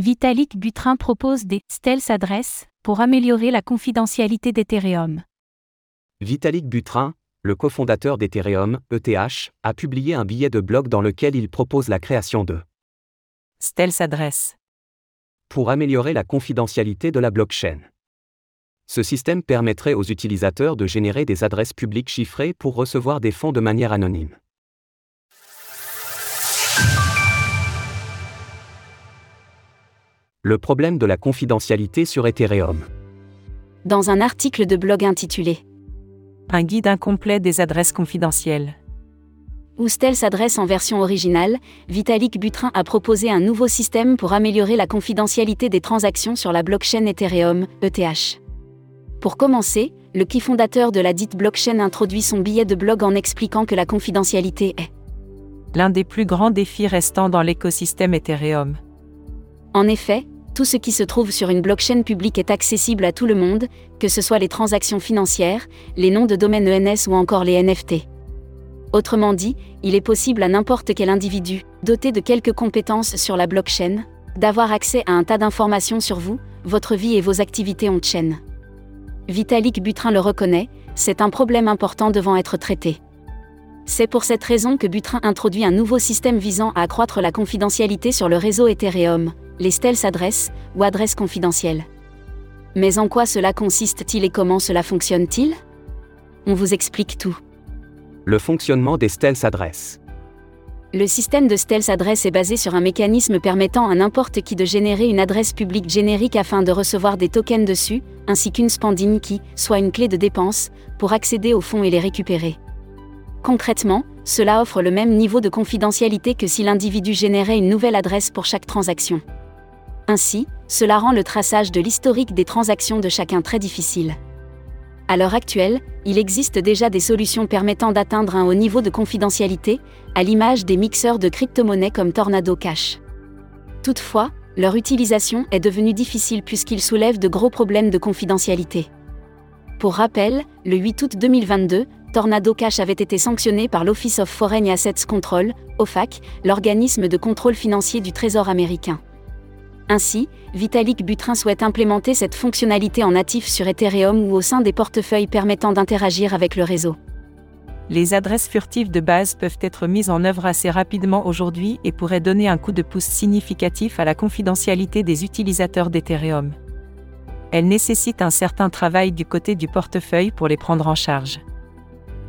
Vitalik Butrin propose des stealth adresses pour améliorer la confidentialité d'Ethereum. Vitalik Butrin, le cofondateur d'Ethereum, ETH, a publié un billet de blog dans lequel il propose la création de stealth adresses pour améliorer la confidentialité de la blockchain. Ce système permettrait aux utilisateurs de générer des adresses publiques chiffrées pour recevoir des fonds de manière anonyme. Le problème de la confidentialité sur Ethereum. Dans un article de blog intitulé Un guide incomplet des adresses confidentielles. Où Stealth s'adresse en version originale, Vitalik Butrin a proposé un nouveau système pour améliorer la confidentialité des transactions sur la blockchain Ethereum, ETH. Pour commencer, le qui fondateur de la dite blockchain introduit son billet de blog en expliquant que la confidentialité est l'un des plus grands défis restants dans l'écosystème Ethereum. En effet, tout ce qui se trouve sur une blockchain publique est accessible à tout le monde, que ce soit les transactions financières, les noms de domaine ENS ou encore les NFT. Autrement dit, il est possible à n'importe quel individu, doté de quelques compétences sur la blockchain, d'avoir accès à un tas d'informations sur vous, votre vie et vos activités on-chain. Vitalik Butrin le reconnaît, c'est un problème important devant être traité. C'est pour cette raison que Butrin introduit un nouveau système visant à accroître la confidentialité sur le réseau Ethereum, les stealth adresses ou adresses confidentielles. Mais en quoi cela consiste-t-il et comment cela fonctionne-t-il? On vous explique tout. Le fonctionnement des stealth adresses. Le système de stealth adresse est basé sur un mécanisme permettant à n'importe qui de générer une adresse publique générique afin de recevoir des tokens dessus, ainsi qu'une spending key, soit une clé de dépense, pour accéder aux fonds et les récupérer. Concrètement, cela offre le même niveau de confidentialité que si l'individu générait une nouvelle adresse pour chaque transaction. Ainsi, cela rend le traçage de l'historique des transactions de chacun très difficile. À l'heure actuelle, il existe déjà des solutions permettant d'atteindre un haut niveau de confidentialité, à l'image des mixeurs de crypto-monnaies comme Tornado Cash. Toutefois, leur utilisation est devenue difficile puisqu'ils soulèvent de gros problèmes de confidentialité. Pour rappel, le 8 août 2022, Tornado Cash avait été sanctionné par l'Office of Foreign Assets Control, OFAC, l'organisme de contrôle financier du Trésor américain. Ainsi, Vitalik Butrin souhaite implémenter cette fonctionnalité en natif sur Ethereum ou au sein des portefeuilles permettant d'interagir avec le réseau. Les adresses furtives de base peuvent être mises en œuvre assez rapidement aujourd'hui et pourraient donner un coup de pouce significatif à la confidentialité des utilisateurs d'Ethereum. Elles nécessitent un certain travail du côté du portefeuille pour les prendre en charge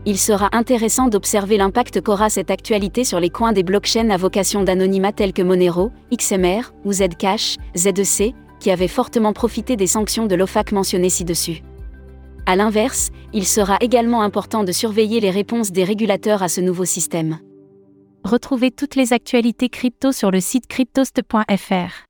il sera intéressant d'observer l'impact qu'aura cette actualité sur les coins des blockchains à vocation d'anonymat tels que Monero, XMR ou Zcash, ZEC, qui avaient fortement profité des sanctions de l'OFAC mentionnées ci-dessus. A l'inverse, il sera également important de surveiller les réponses des régulateurs à ce nouveau système. Retrouvez toutes les actualités crypto sur le site cryptost.fr.